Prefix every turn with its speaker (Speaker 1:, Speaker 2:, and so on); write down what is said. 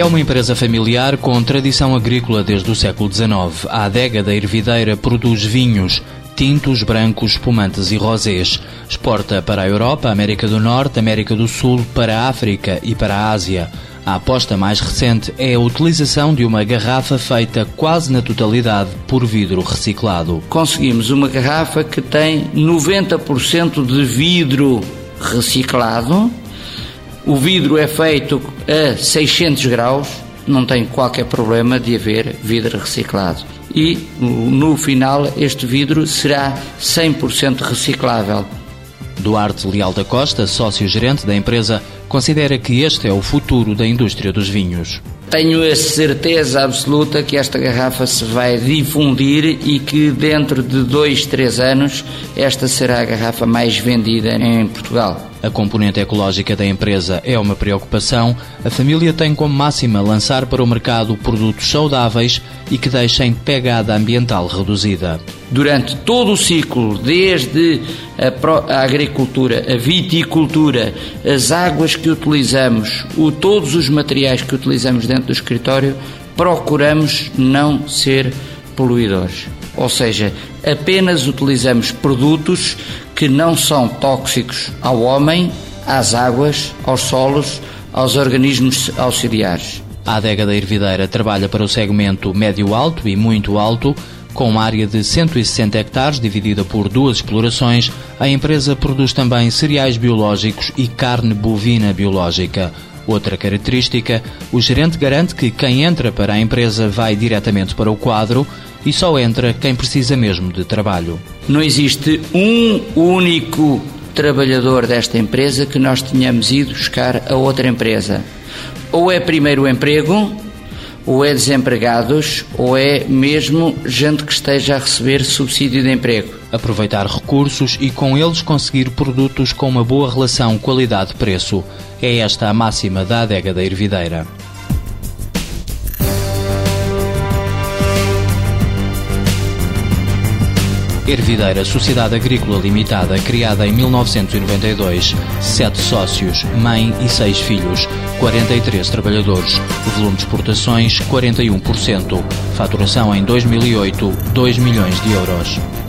Speaker 1: É uma empresa familiar com tradição agrícola desde o século XIX. A adega da Ervideira produz vinhos, tintos, brancos, espumantes e rosés. Exporta para a Europa, América do Norte, América do Sul, para a África e para a Ásia. A aposta mais recente é a utilização de uma garrafa feita quase na totalidade por vidro reciclado.
Speaker 2: Conseguimos uma garrafa que tem 90% de vidro reciclado. O vidro é feito a 600 graus, não tem qualquer problema de haver vidro reciclado. E no final este vidro será 100% reciclável.
Speaker 1: Duarte Leal da Costa, sócio-gerente da empresa, considera que este é o futuro da indústria dos vinhos.
Speaker 2: Tenho a certeza absoluta que esta garrafa se vai difundir e que dentro de dois, três anos esta será a garrafa mais vendida em Portugal.
Speaker 1: A componente ecológica da empresa é uma preocupação. A família tem como máxima lançar para o mercado produtos saudáveis e que deixem pegada ambiental reduzida.
Speaker 2: Durante todo o ciclo, desde a, a agricultura, a viticultura, as águas que utilizamos, o, todos os materiais que utilizamos dentro do escritório, procuramos não ser poluidores. Ou seja, apenas utilizamos produtos que não são tóxicos ao homem, às águas, aos solos, aos organismos auxiliares.
Speaker 1: A adega da Ervideira trabalha para o segmento médio-alto e muito alto. Com uma área de 160 hectares dividida por duas explorações, a empresa produz também cereais biológicos e carne bovina biológica. Outra característica, o gerente garante que quem entra para a empresa vai diretamente para o quadro e só entra quem precisa mesmo de trabalho.
Speaker 2: Não existe um único trabalhador desta empresa que nós tenhamos ido buscar a outra empresa. Ou é primeiro emprego, ou é desempregados, ou é mesmo gente que esteja a receber subsídio de emprego.
Speaker 1: Aproveitar recursos e com eles conseguir produtos com uma boa relação qualidade-preço. É esta a máxima da adega da Ervideira. Ervideira Sociedade Agrícola Limitada, criada em 1992, sete sócios, mãe e seis filhos, 43 trabalhadores, volume de exportações 41%, faturação em 2008 2 milhões de euros.